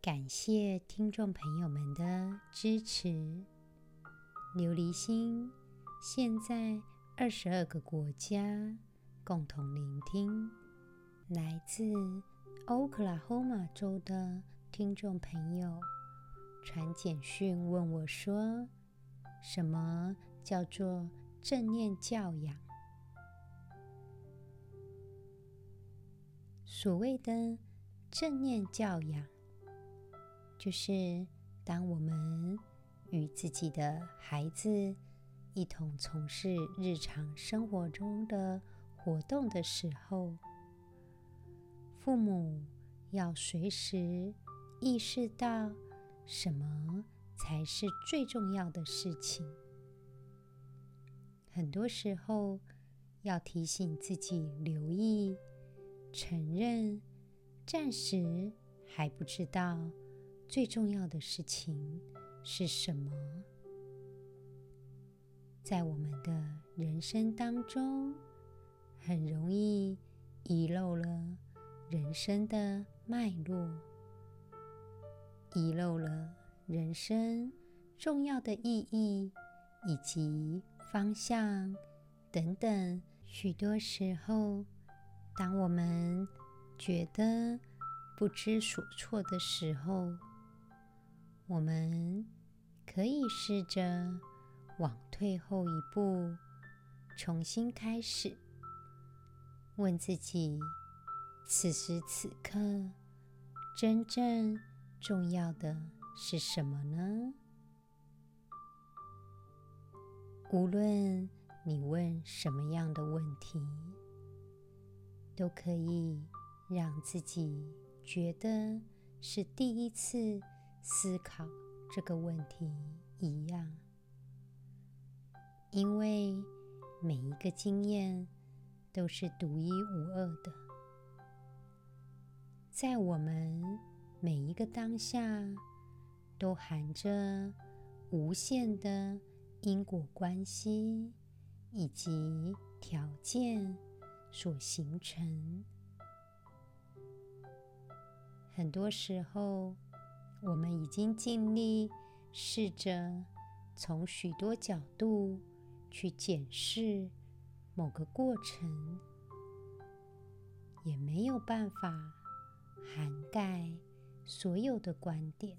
感谢听众朋友们的支持。琉璃心现在二十二个国家共同聆听。来自欧克拉荷马州的听众朋友传简讯问我说：“什么叫做正念教养？”所谓的正念教养。就是当我们与自己的孩子一同从事日常生活中的活动的时候，父母要随时意识到什么才是最重要的事情。很多时候要提醒自己留意、承认，暂时还不知道。最重要的事情是什么？在我们的人生当中，很容易遗漏了人生的脉络，遗漏了人生重要的意义以及方向等等。许多时候，当我们觉得不知所措的时候，我们可以试着往退后一步，重新开始，问自己：此时此刻真正重要的是什么呢？无论你问什么样的问题，都可以让自己觉得是第一次。思考这个问题一样，因为每一个经验都是独一无二的，在我们每一个当下都含着无限的因果关系以及条件所形成，很多时候。我们已经尽力试着从许多角度去检视某个过程，也没有办法涵盖所有的观点。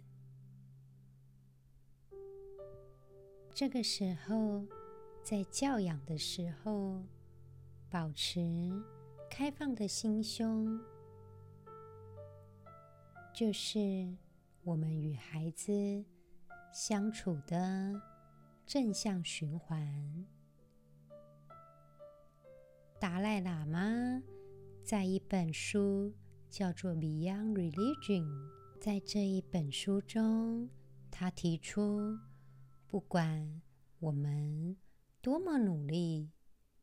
这个时候，在教养的时候，保持开放的心胸，就是。我们与孩子相处的正向循环。达赖喇嘛在一本书叫做《Beyond Religion》，在这一本书中，他提出，不管我们多么努力，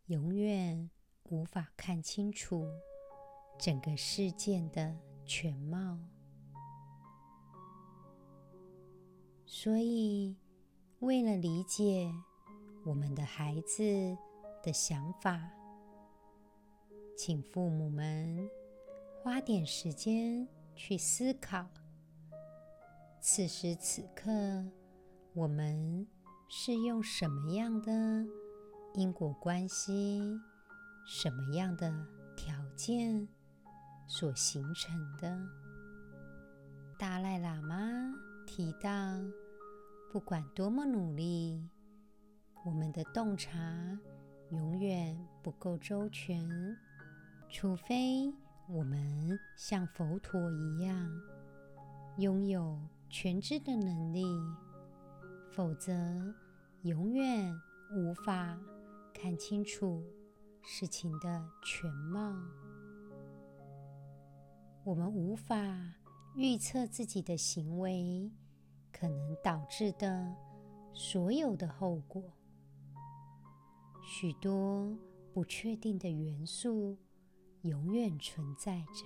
永远无法看清楚整个事件的全貌。所以，为了理解我们的孩子的想法，请父母们花点时间去思考：此时此刻，我们是用什么样的因果关系、什么样的条件所形成的？达赖喇嘛提到。不管多么努力，我们的洞察永远不够周全。除非我们像佛陀一样拥有全知的能力，否则永远无法看清楚事情的全貌。我们无法预测自己的行为可能导致的所有的后果。许多不确定的元素永远存在着。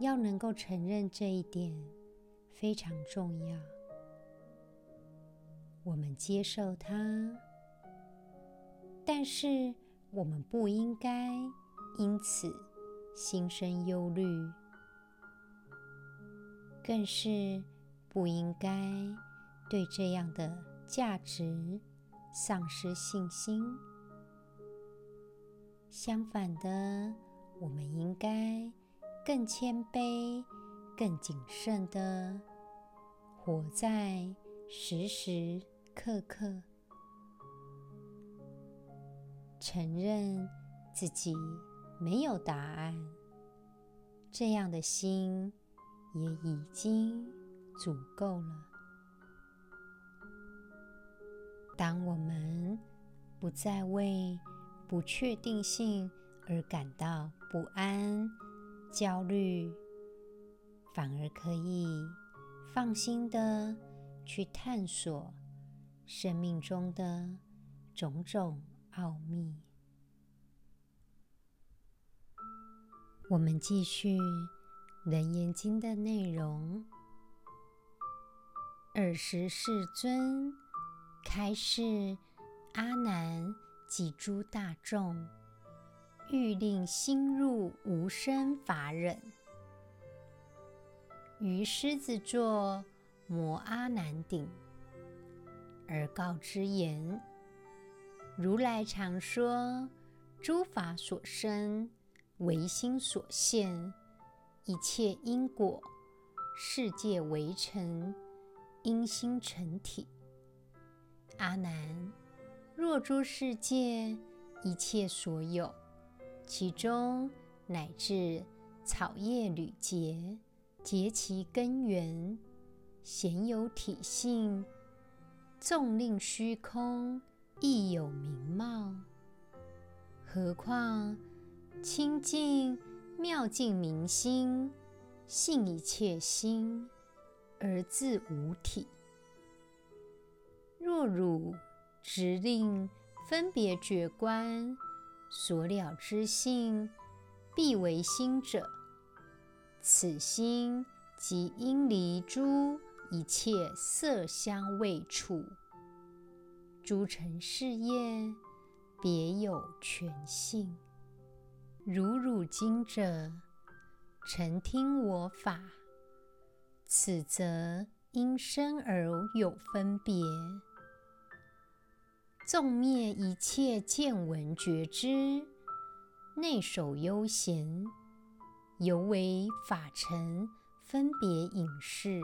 要能够承认这一点非常重要。我们接受它，但是我们不应该因此心生忧虑，更是不应该对这样的价值丧失信心。相反的，我们应该更谦卑、更谨慎地活在时时刻刻，承认自己没有答案，这样的心也已经足够了。当我们不再为不确定性而感到不安、焦虑，反而可以放心地去探索生命中的种种奥秘。我们继续《楞严经》的内容。尔时世尊。开示阿难及诸大众，欲令心入无生法忍。于狮子座摩阿难顶，而告之言：如来常说，诸法所生，唯心所现；一切因果，世界为成，因心成体。阿难，若诸世界一切所有，其中乃至草叶履节，结其根源，显有体性，纵令虚空亦有名貌。何况清净妙净明心，性一切心，而自无体。若汝直令分别觉观所了之性，必为心者，此心即应离诸一切色香味触，诸尘事业，别有全性。如汝今者，承听我法，此则因身而有分别。纵灭一切见闻觉知，内守悠闲，犹为法尘分别影视。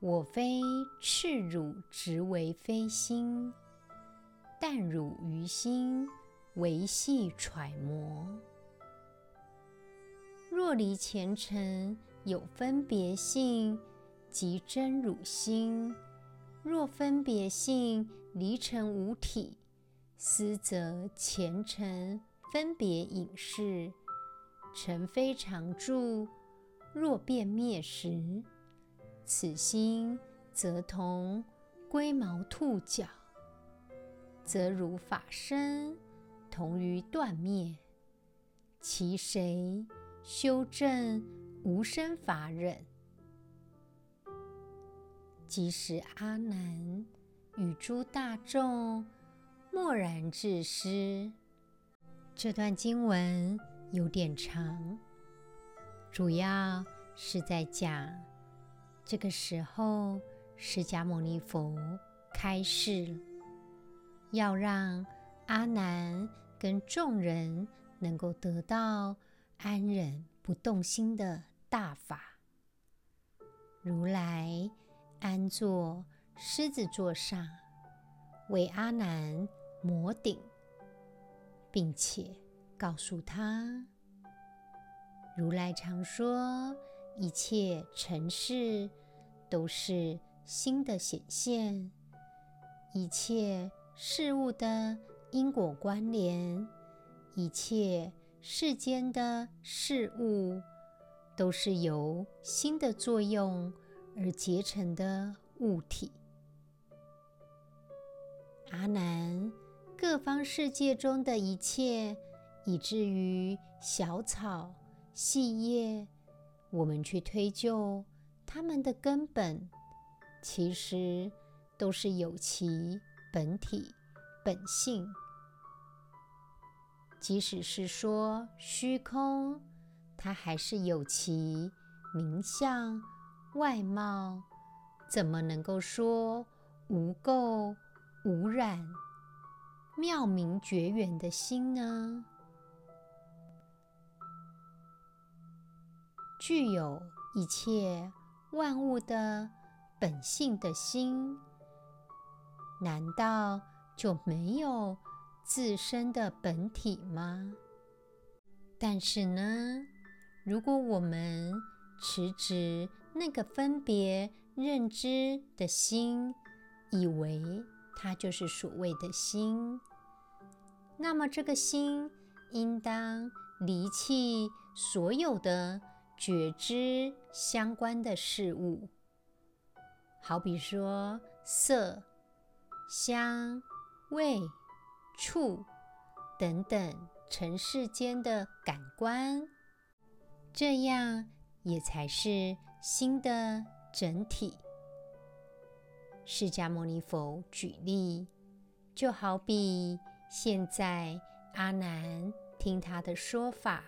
我非斥汝执为非心，但汝于心唯系揣摩。若离前尘有分别性，即真汝心；若分别性，离尘无体，思则前尘分别影视，尘非常住。若变灭时，此心则同龟毛兔角，则如法身同于断灭。其谁修正无生法忍？即使阿难。与诸大众默然至师。这段经文有点长，主要是在讲这个时候，释迦牟尼佛开示，要让阿难跟众人能够得到安忍不动心的大法。如来安坐。狮子座上为阿难摩顶，并且告诉他：如来常说，一切尘世都是心的显现，一切事物的因果关联，一切世间的事物都是由心的作用而结成的物体。阿难，各方世界中的一切，以至于小草、细叶，我们去推究它们的根本，其实都是有其本体、本性。即使是说虚空，它还是有其名相、外貌，怎么能够说无垢？无染、妙明觉圆的心呢？具有一切万物的本性的心，难道就没有自身的本体吗？但是呢，如果我们持执那个分别认知的心，以为它就是所谓的心，那么这个心应当离弃所有的觉知相关的事物，好比说色、香、味、触等等尘世间的感官，这样也才是心的整体。释迦牟尼佛举例，就好比现在阿难听他的说法，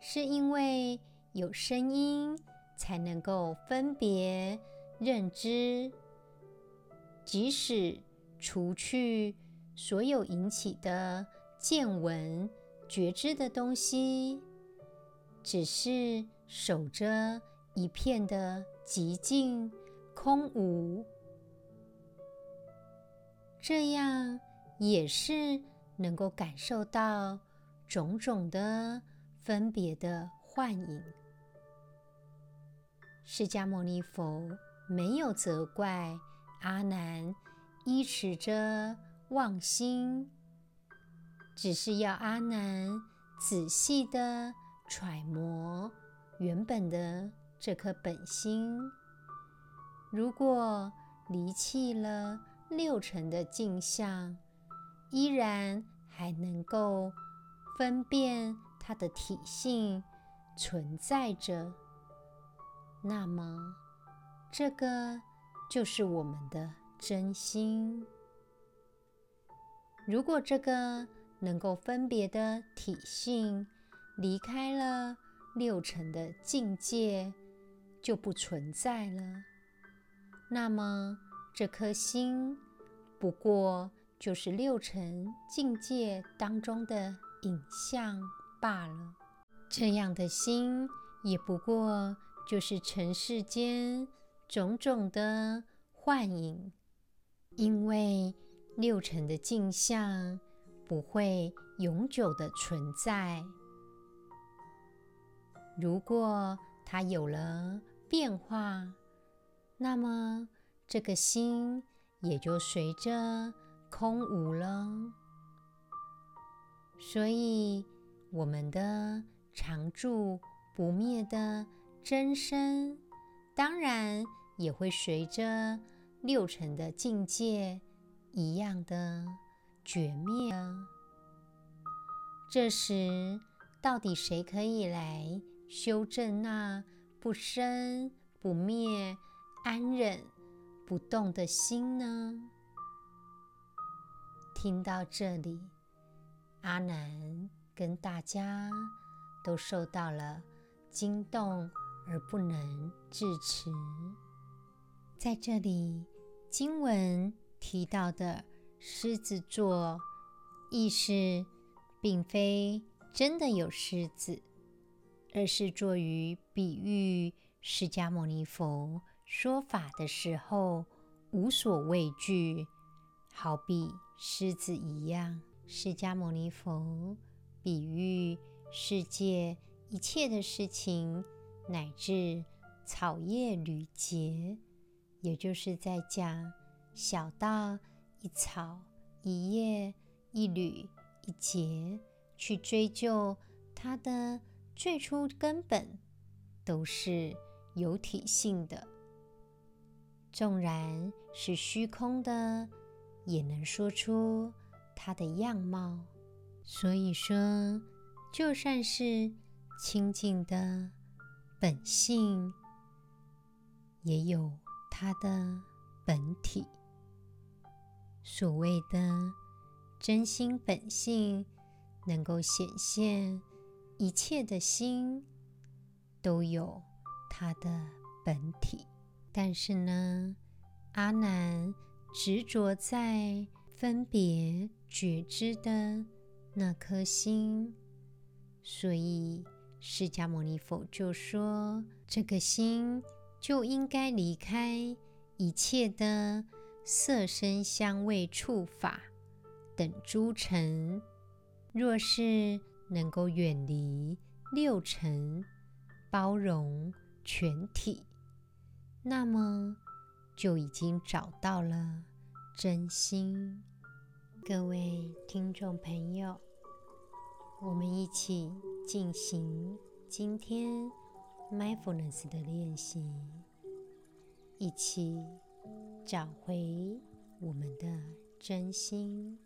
是因为有声音才能够分别认知，即使除去所有引起的见闻觉知的东西，只是守着一片的寂静空无。这样也是能够感受到种种的分别的幻影。释迦牟尼佛没有责怪阿难依持着妄心，只是要阿难仔细地揣摩原本的这颗本心。如果离弃了，六尘的镜像，依然还能够分辨它的体性存在着，那么这个就是我们的真心。如果这个能够分别的体性离开了六尘的境界，就不存在了，那么。这颗心不过就是六尘境界当中的影像罢了。这样的心也不过就是尘世间种种的幻影，因为六尘的镜像不会永久的存在。如果它有了变化，那么。这个心也就随着空无了，所以我们的常住不灭的真身，当然也会随着六尘的境界一样的绝灭了。这时，到底谁可以来修正那不生不灭、安忍？不动的心呢？听到这里，阿难跟大家都受到了惊动而不能自持。在这里，经文提到的狮子座，意思并非真的有狮子，而是作于比喻释迦牟尼佛。说法的时候无所畏惧，好比狮子一样。释迦牟尼佛比喻世界一切的事情，乃至草叶缕节，也就是在讲小到一草、一叶、一缕、一节，去追究它的最初根本，都是有体性的。纵然是虚空的，也能说出它的样貌。所以说，就算是清净的本性，也有它的本体。所谓的真心本性，能够显现一切的心，都有它的本体。但是呢，阿难执着在分别觉知的那颗心，所以释迦牟尼佛就说，这个心就应该离开一切的色声香味触法等诸尘。若是能够远离六尘，包容全体。那么就已经找到了真心。各位听众朋友，我们一起进行今天 mindfulness 的练习，一起找回我们的真心。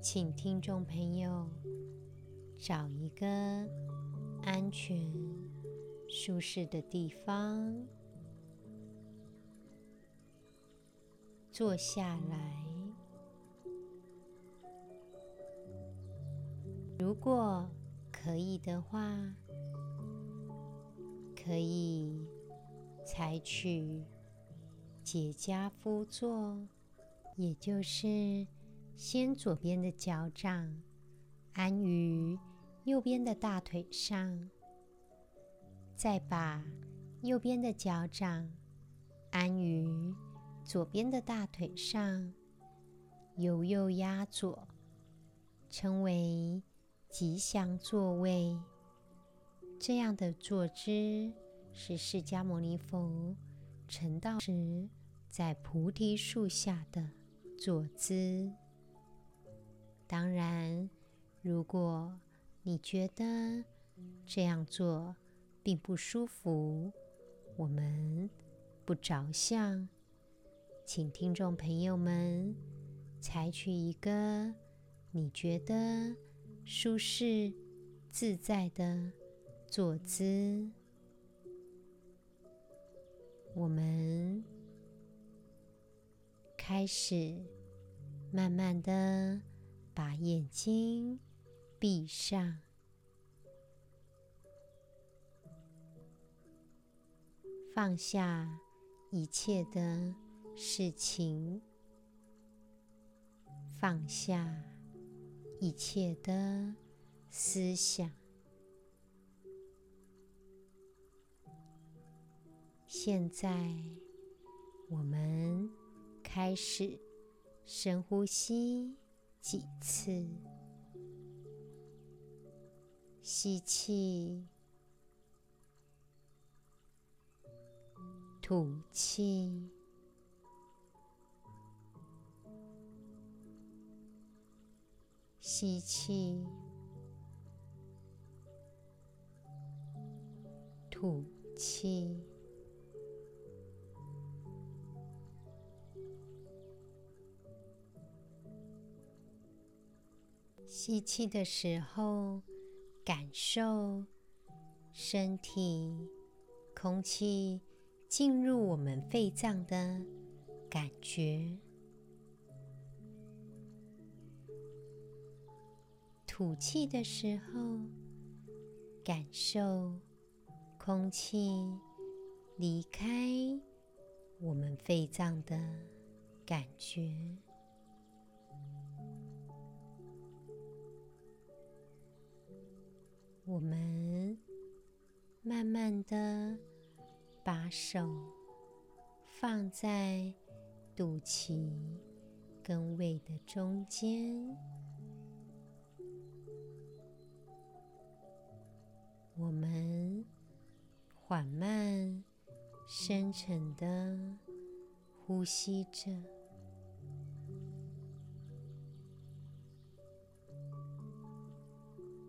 请听众朋友找一个。安全、舒适的地方，坐下来。如果可以的话，可以采取结跏趺坐，也就是先左边的脚掌安于。右边的大腿上，再把右边的脚掌安于左边的大腿上，由右压左，称为吉祥坐位。这样的坐姿是释迦牟尼佛成道时在菩提树下的坐姿。当然，如果你觉得这样做并不舒服，我们不着相，请听众朋友们采取一个你觉得舒适自在的坐姿。我们开始慢慢的把眼睛。闭上，放下一切的事情，放下一切的思想。现在，我们开始深呼吸几次。吸气，吐气，吸气，吐气。吸气的时候。感受身体空气进入我们肺脏的感觉，吐气的时候，感受空气离开我们肺脏的感觉。我们慢慢的把手放在肚脐跟胃的中间，我们缓慢深沉的呼吸着。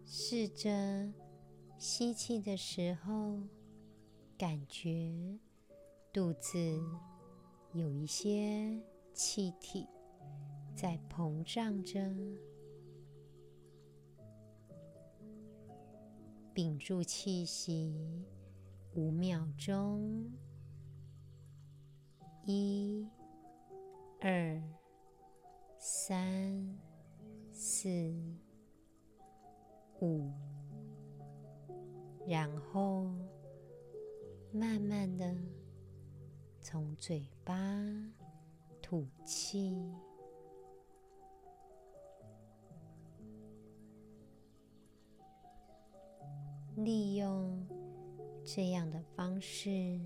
试着吸气的时候感觉肚子有一些气体在膨胀着。屏住气息五秒钟，一、二、三、四、五，然后慢慢的从嘴巴吐气。利用这样的方式，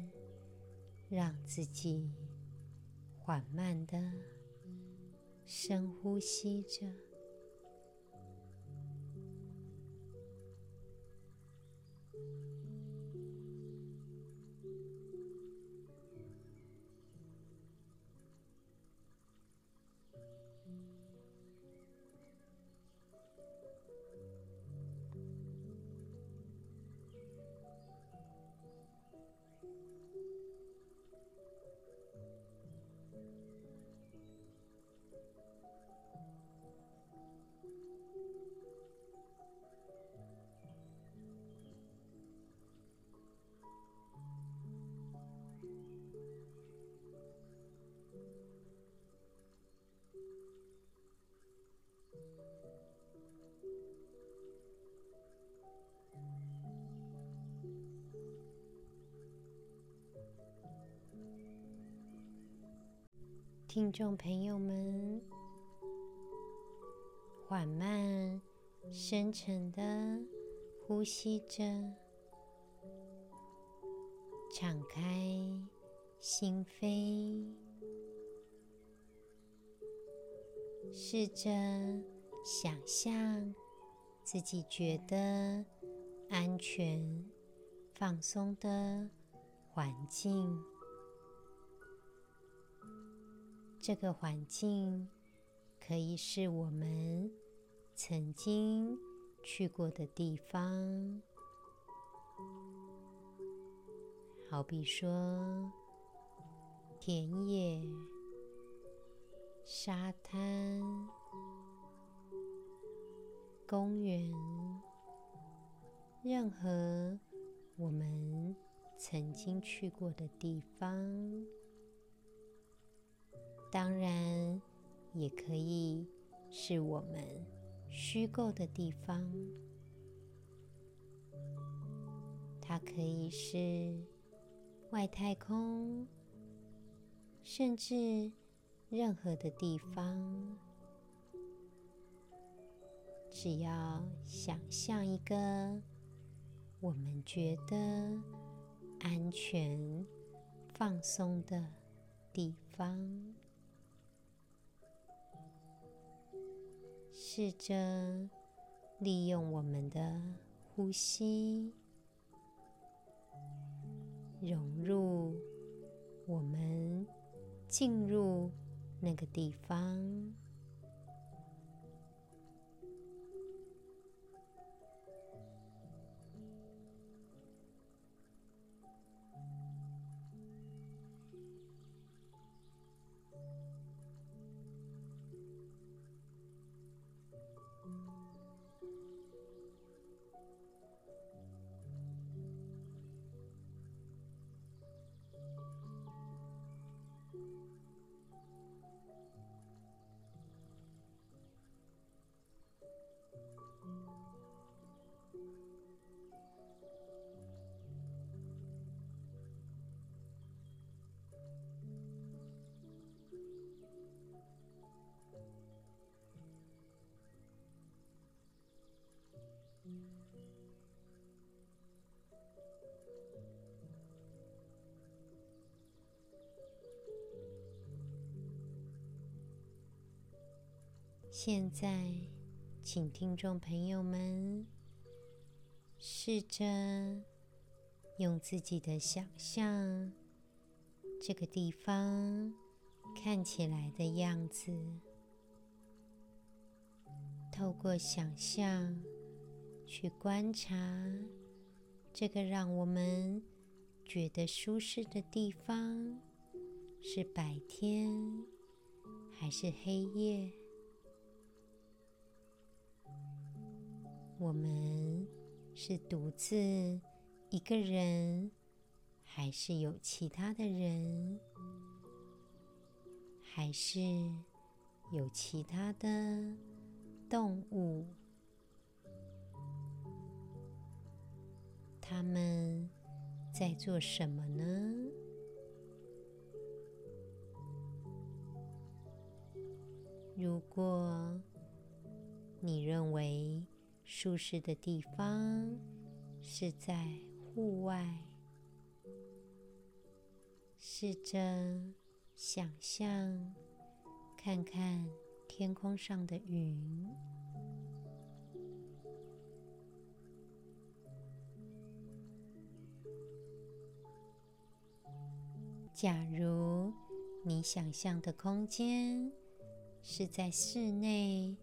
让自己缓慢的深呼吸着。听众朋友们，缓慢、深沉的呼吸着，敞开心扉，试着想象自己觉得安全、放松的环境。这个环境可以是我们曾经去过的地方，好比说田野、沙滩、公园，任何我们曾经去过的地方。当然，也可以是我们虚构的地方。它可以是外太空，甚至任何的地方。只要想象一个我们觉得安全、放松的地方。试着利用我们的呼吸，融入我们进入那个地方。现在，请听众朋友们试着用自己的想象，这个地方看起来的样子。透过想象，去观察这个让我们觉得舒适的地方，是白天还是黑夜？我们是独自一个人，还是有其他的人？还是有其他的动物？他们在做什么呢？如果你认为舒适的地方是在户外，试着想象，看看天空上的云。假如你想象的空间是在室内，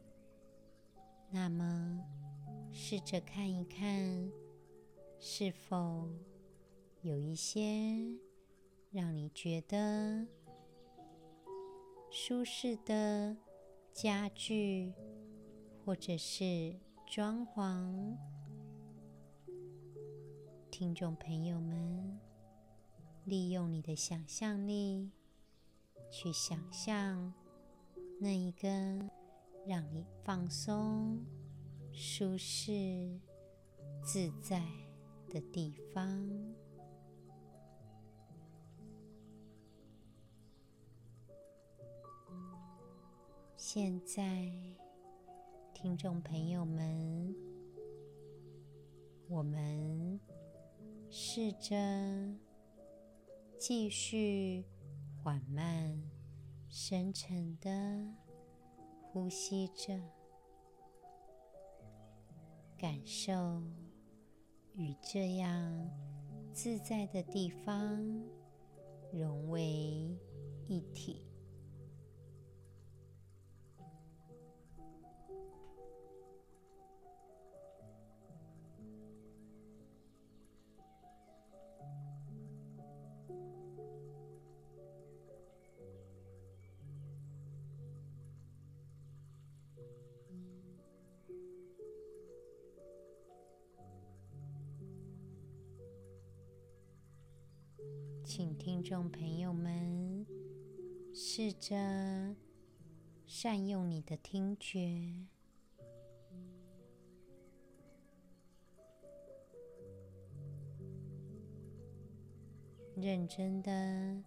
那么试着看一看，是否有一些让你觉得舒适的家具，或者是装潢。听众朋友们。利用你的想象力，去想象那一个让你放松、舒适、自在的地方。现在，听众朋友们，我们试着。继续缓慢、深沉的呼吸着，感受与这样自在的地方融为一体。请听众朋友们试着善用你的听觉，认真的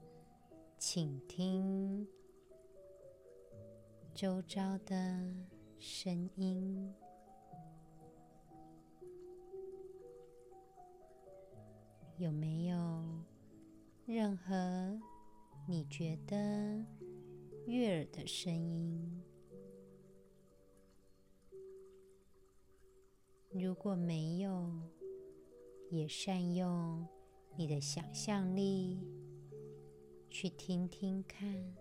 倾听周遭的声音，有没有？任何你觉得悦耳的声音，如果没有，也善用你的想象力去听听看。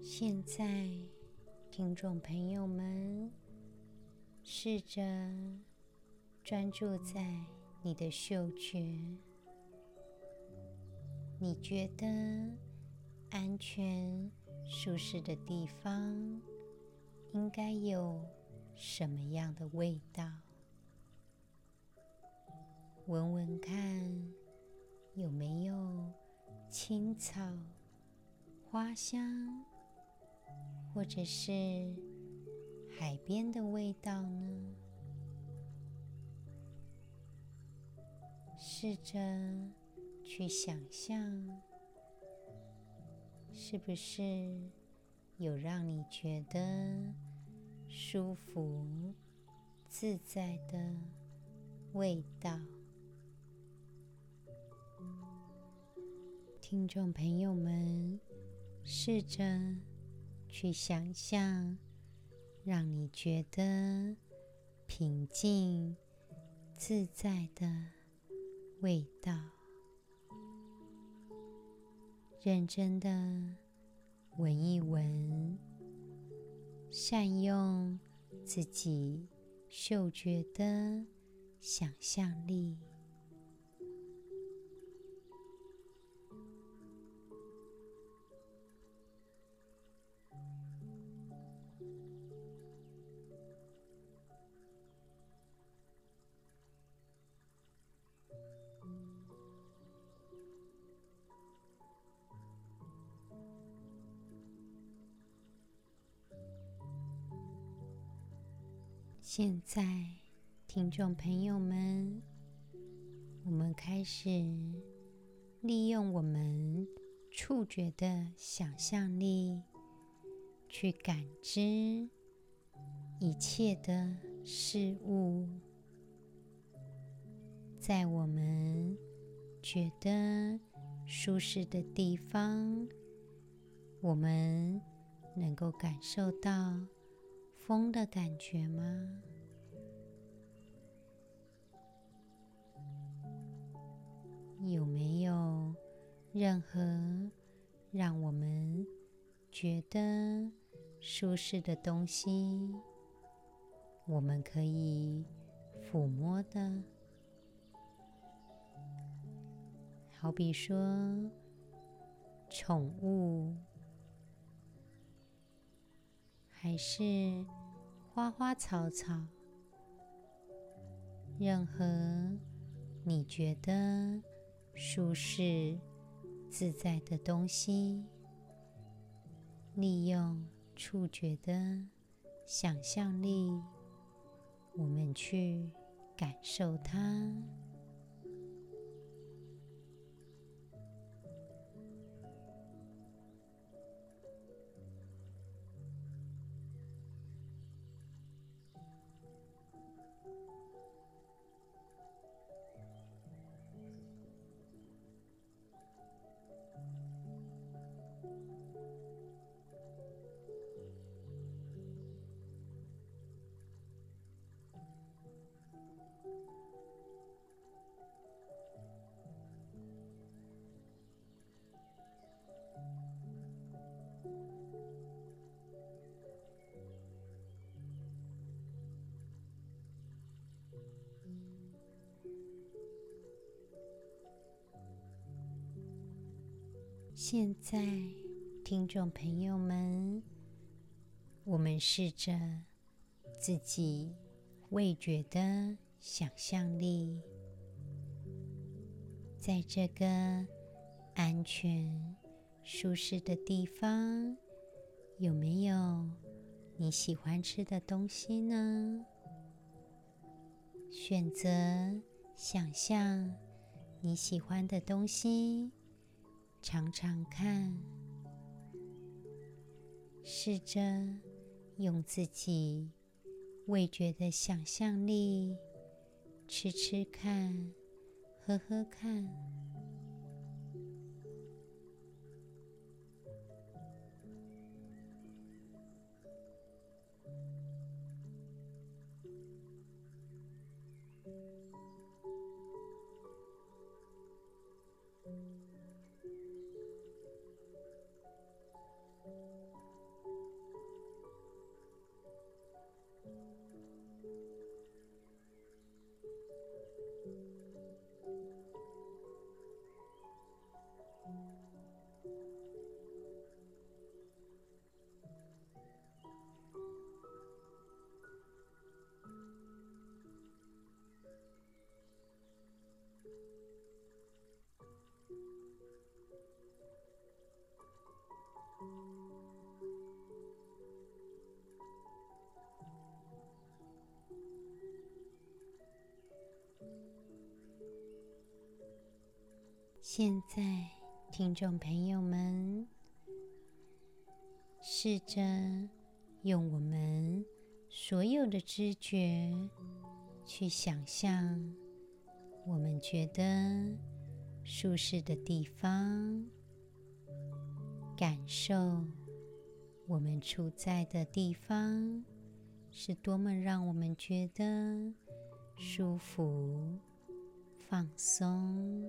现在，听众朋友们，试着专注在你的嗅觉，你觉得安全、舒适的地方应该有什么样的味道？闻闻看，有没有青草、花香，或者是海边的味道呢？试着去想象，是不是有让你觉得舒服、自在的味道？听众朋友们，试着去想象，让你觉得平静、自在的味道。认真的闻一闻，善用自己嗅觉的想象力。现在，听众朋友们，我们开始利用我们触觉的想象力，去感知一切的事物。在我们觉得舒适的地方，我们能够感受到。风的感觉吗？有没有任何让我们觉得舒适的东西，我们可以抚摸的？好比说，宠物。还是花花草草，任何你觉得舒适自在的东西，利用触觉的想象力，我们去感受它。现在，听众朋友们，我们试着自己味觉的想象力，在这个安全、舒适的地方，有没有你喜欢吃的东西呢？选择想象你喜欢的东西。尝尝看，试着用自己味觉的想象力吃吃看，喝喝看。现在，听众朋友们，试着用我们所有的知觉去想象我们觉得舒适的地方，感受我们处在的地方是多么让我们觉得舒服、放松。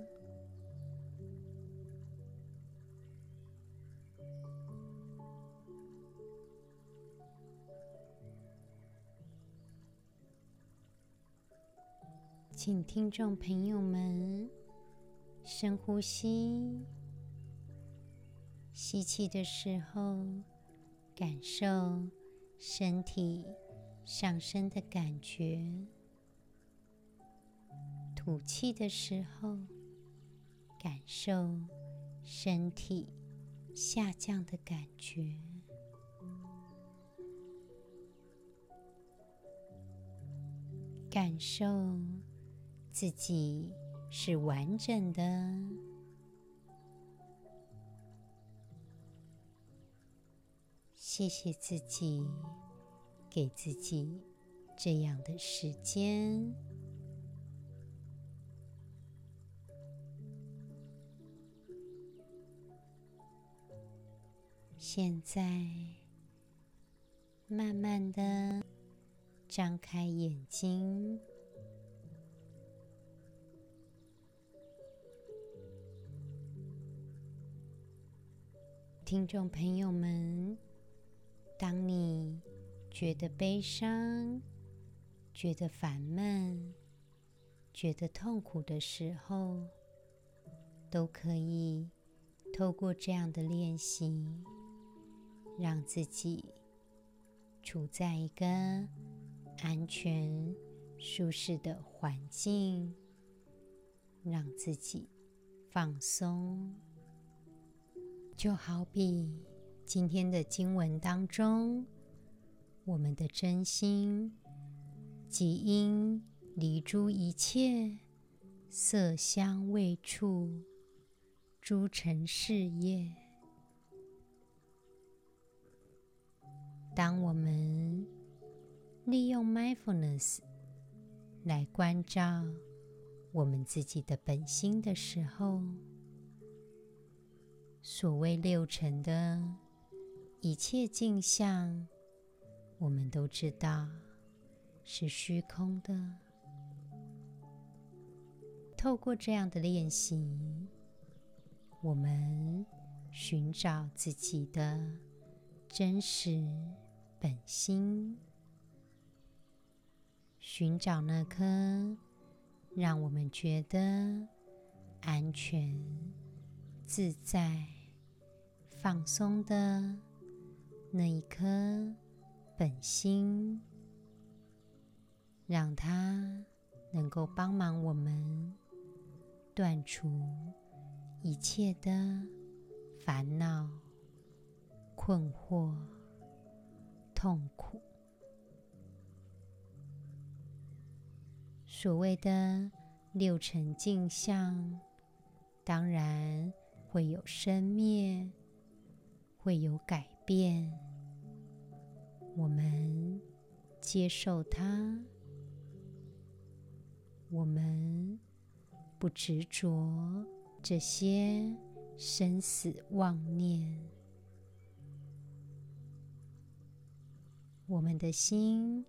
请听众朋友们深呼吸，吸气的时候，感受身体上升的感觉；吐气的时候，感受身体下降的感觉。感受。自己是完整的，谢谢自己，给自己这样的时间。现在，慢慢的张开眼睛。听众朋友们，当你觉得悲伤、觉得烦闷、觉得痛苦的时候，都可以透过这样的练习，让自己处在一个安全、舒适的环境，让自己放松。就好比今天的经文当中，我们的真心即因离诸一切色香味触诸尘事业。当我们利用 mindfulness 来关照我们自己的本心的时候，所谓六尘的一切镜像，我们都知道是虚空的。透过这样的练习，我们寻找自己的真实本心，寻找那颗让我们觉得安全、自在。放松的那一颗本心，让它能够帮忙我们断除一切的烦恼、困惑、痛苦。所谓的六尘镜像，当然会有生灭。会有改变，我们接受它，我们不执着这些生死妄念，我们的心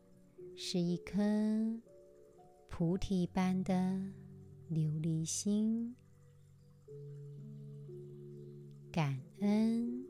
是一颗菩提般的琉璃心，感恩。